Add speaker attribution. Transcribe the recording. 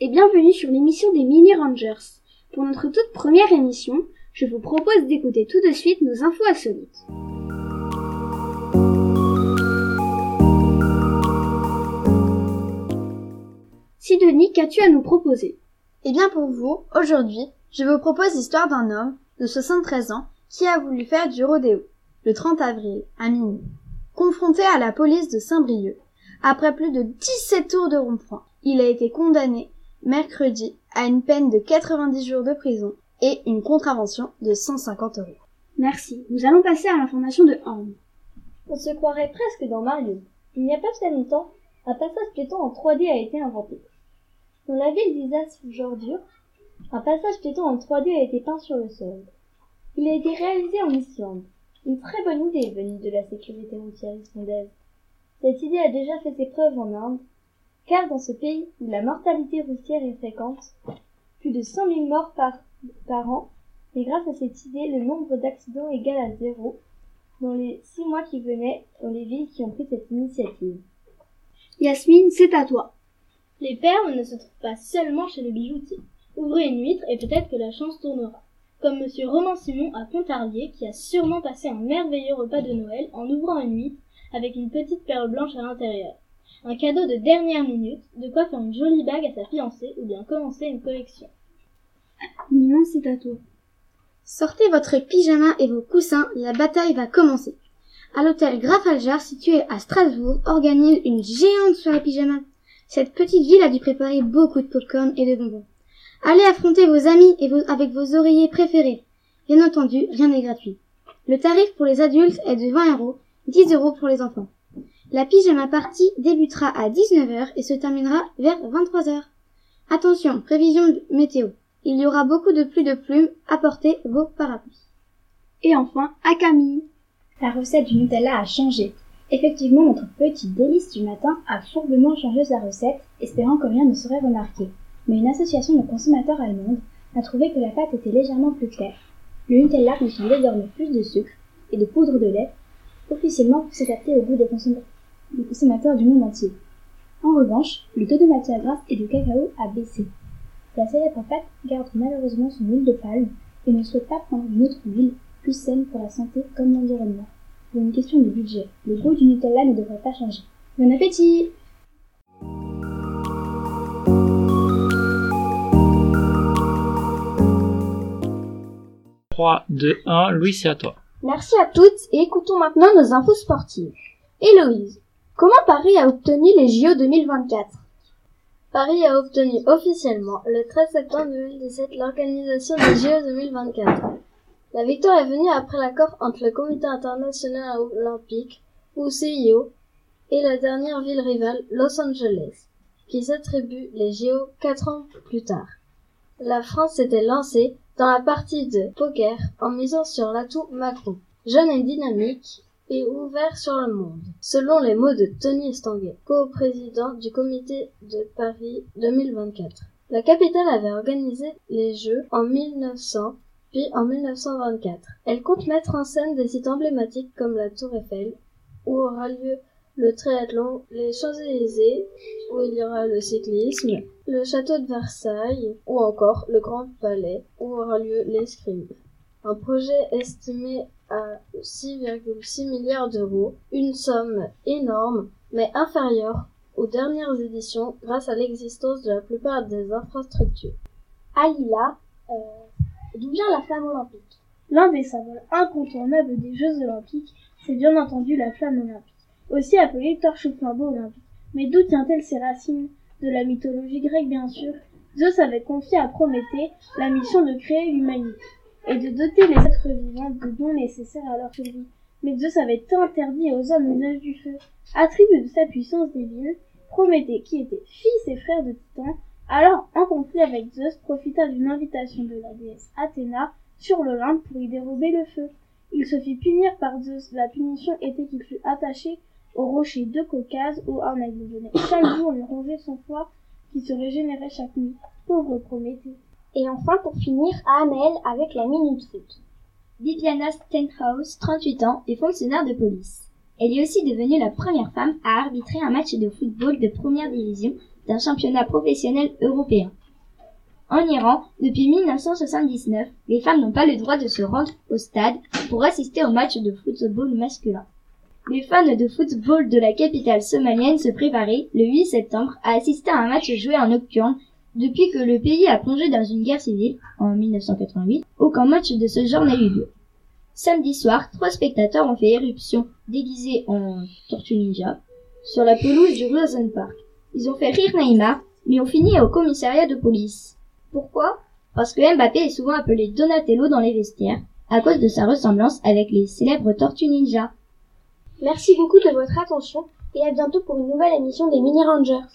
Speaker 1: Et bienvenue sur l'émission des Mini Rangers. Pour notre toute première émission, je vous propose d'écouter tout de suite nos infos insolites. Sidonie, qu'as-tu à nous proposer?
Speaker 2: Eh bien pour vous, aujourd'hui, je vous propose l'histoire d'un homme de 73 ans qui a voulu faire du rodéo le 30 avril à minuit. Confronté à la police de Saint-Brieuc, après plus de 17 tours de rond-point, il a été condamné mercredi à une peine de 90 jours de prison et une contravention de 150 euros.
Speaker 1: Merci. Nous allons passer à l'information de Horn.
Speaker 3: On se croirait presque dans Mario. Il n'y a pas très longtemps, un passage piéton en 3D a été inventé. Dans la ville d'Isas Jordur, un passage piéton en 3D a été peint sur le sol. Il a été réalisé en Islande. Une très bonne idée venue de la sécurité routière islandaise. Cette idée a déjà fait ses preuves en Inde, car dans ce pays où la mortalité routière est fréquente, plus de 100 000 morts par, par an, et grâce à cette idée, le nombre d'accidents égal à zéro dans les six mois qui venaient dans les villes qui ont pris cette initiative.
Speaker 1: Yasmine, c'est à toi.
Speaker 3: Les perles ne se trouvent pas seulement chez le bijoutier. Ouvrez une huître et peut-être que la chance tournera. Comme monsieur Romain Simon à Pontarlier qui a sûrement passé un merveilleux repas de Noël en ouvrant une huître avec une petite perle blanche à l'intérieur. Un cadeau de dernière minute, de quoi faire une jolie bague à sa fiancée ou bien commencer une collection.
Speaker 1: Nina, c'est à toi.
Speaker 2: Sortez votre pyjama et vos coussins, la bataille va commencer. À l'hôtel Grafaljar, situé à Strasbourg, organise une géante soirée pyjama. Cette petite ville a dû préparer beaucoup de popcorn et de bonbons. Allez affronter vos amis et vos, avec vos oreillers préférés. Bien entendu, rien n'est gratuit. Le tarif pour les adultes est de 20 euros, 10 euros pour les enfants. La pyjama partie débutera à 19h et se terminera vers 23h. Attention, prévision météo. Il y aura beaucoup de pluie de plumes, apportez vos parapluies.
Speaker 1: Et enfin, à Camille.
Speaker 4: La recette du Nutella a changé. Effectivement, notre petite délice du matin a fourbement changé sa recette, espérant que rien ne serait remarqué. Mais une association de consommateurs allemandes a trouvé que la pâte était légèrement plus claire. Le Nutella contient désormais plus de sucre et de poudre de lait, officiellement pour s'adapter au goût des, consommateurs des consommateurs du monde entier. En revanche, le taux de matière grasse et de cacao a baissé. La célèbre pâte garde malheureusement son huile de palme et ne souhaite pas prendre une autre huile plus saine pour la santé comme l'environnement. Pour une question de budget, le goût du Nutella ne devrait pas changer. Bon appétit
Speaker 5: 3, 2, 1, Louis, c'est à toi.
Speaker 1: Merci à toutes et écoutons maintenant nos infos sportives. Héloïse, comment Paris a obtenu les JO 2024
Speaker 3: Paris a obtenu officiellement le 13 septembre 2017 l'organisation des JO 2024. La victoire est venue après l'accord entre le Comité international olympique, ou CIO, et la dernière ville rivale, Los Angeles, qui s'attribue les JO quatre ans plus tard. La France s'était lancée dans la partie de poker en misant sur l'atout Macron, jeune et dynamique ouvert sur le monde, selon les mots de Tony Estanguet, co-président du comité de Paris 2024. La capitale avait organisé les Jeux en 1900 puis en 1924. Elle compte mettre en scène des sites emblématiques comme la Tour Eiffel, où aura lieu le triathlon, les Champs-Élysées, où il y aura le cyclisme, le château de Versailles, ou encore le Grand Palais, où aura lieu l'escrime. Un projet estimé 6,6 milliards d'euros, une somme énorme, mais inférieure aux dernières éditions grâce à l'existence de la plupart des infrastructures.
Speaker 1: Alila, euh, d'où vient la flamme olympique? L'un des symboles incontournables des Jeux olympiques, c'est bien entendu la flamme olympique, aussi appelée torche ou flambeau olympique. Mais d'où tient-elle ses racines? De la mythologie grecque bien sûr. Zeus avait confié à Prométhée la mission de créer l'humanité et de doter les êtres vivants de dons nécessaires à leur survie. Mais Zeus avait interdit aux hommes l'usage du feu. Attribut de sa puissance divine, Prométhée, qui était fils et frère de Titan, alors en conflit avec Zeus profita d'une invitation de la déesse Athéna sur l'Olympe pour y dérober le feu. Il se fit punir par Zeus. La punition était qu'il fut attaché au rocher de Caucase où un aigle venait chaque jour lui ronger son foie qui se régénérait chaque nuit. Pauvre Prométhée.
Speaker 5: Et enfin, pour finir, à Anaël avec la Minute Foot.
Speaker 6: Viviana Stenhouse, 38 ans, est fonctionnaire de police. Elle est aussi devenue la première femme à arbitrer un match de football de première division d'un championnat professionnel européen. En Iran, depuis 1979, les femmes n'ont pas le droit de se rendre au stade pour assister au match de football masculin. Les fans de football de la capitale somalienne se préparaient, le 8 septembre, à assister à un match joué en nocturne depuis que le pays a plongé dans une guerre civile, en 1988, aucun match de ce genre n'a eu lieu. Samedi soir, trois spectateurs ont fait éruption, déguisés en Tortue Ninja, sur la pelouse du Rosen Park. Ils ont fait rire Neymar, mais ont fini au commissariat de police. Pourquoi? Parce que Mbappé est souvent appelé Donatello dans les vestiaires, à cause de sa ressemblance avec les célèbres Tortues Ninja.
Speaker 5: Merci beaucoup de votre attention et à bientôt pour une nouvelle émission des Mini Rangers.